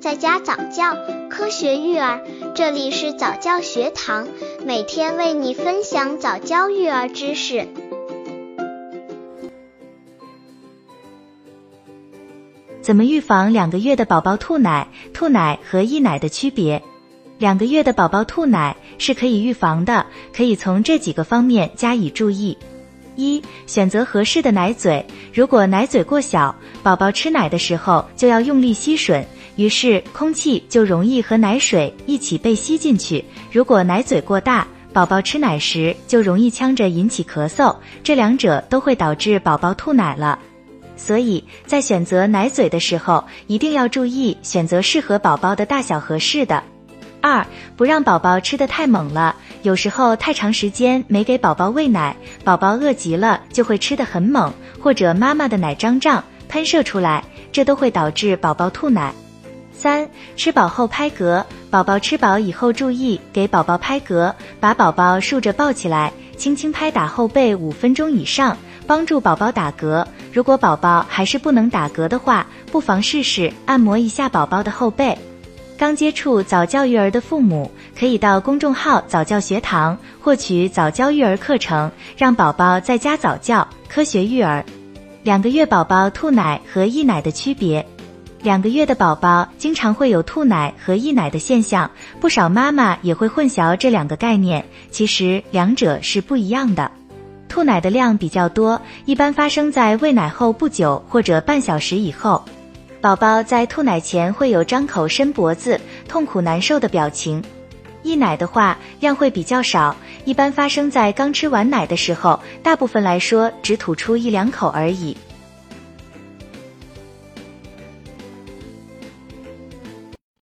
在家早教，科学育儿，这里是早教学堂，每天为你分享早教育儿知识。怎么预防两个月的宝宝吐奶？吐奶和溢奶的区别？两个月的宝宝吐奶是可以预防的，可以从这几个方面加以注意。一、选择合适的奶嘴，如果奶嘴过小，宝宝吃奶的时候就要用力吸吮。于是空气就容易和奶水一起被吸进去。如果奶嘴过大，宝宝吃奶时就容易呛着引起咳嗽，这两者都会导致宝宝吐奶了。所以在选择奶嘴的时候，一定要注意选择适合宝宝的大小合适的。二，不让宝宝吃的太猛了，有时候太长时间没给宝宝喂奶，宝宝饿极了就会吃的很猛，或者妈妈的奶胀胀喷射出来，这都会导致宝宝吐奶。三吃饱后拍嗝，宝宝吃饱以后注意给宝宝拍嗝，把宝宝竖着抱起来，轻轻拍打后背五分钟以上，帮助宝宝打嗝。如果宝宝还是不能打嗝的话，不妨试试按摩一下宝宝的后背。刚接触早教育儿的父母，可以到公众号早教学堂获取早教育儿课程，让宝宝在家早教，科学育儿。两个月宝宝吐奶和溢奶的区别。两个月的宝宝经常会有吐奶和溢奶的现象，不少妈妈也会混淆这两个概念，其实两者是不一样的。吐奶的量比较多，一般发生在喂奶后不久或者半小时以后。宝宝在吐奶前会有张口、伸脖子、痛苦难受的表情。溢奶的话量会比较少，一般发生在刚吃完奶的时候，大部分来说只吐出一两口而已。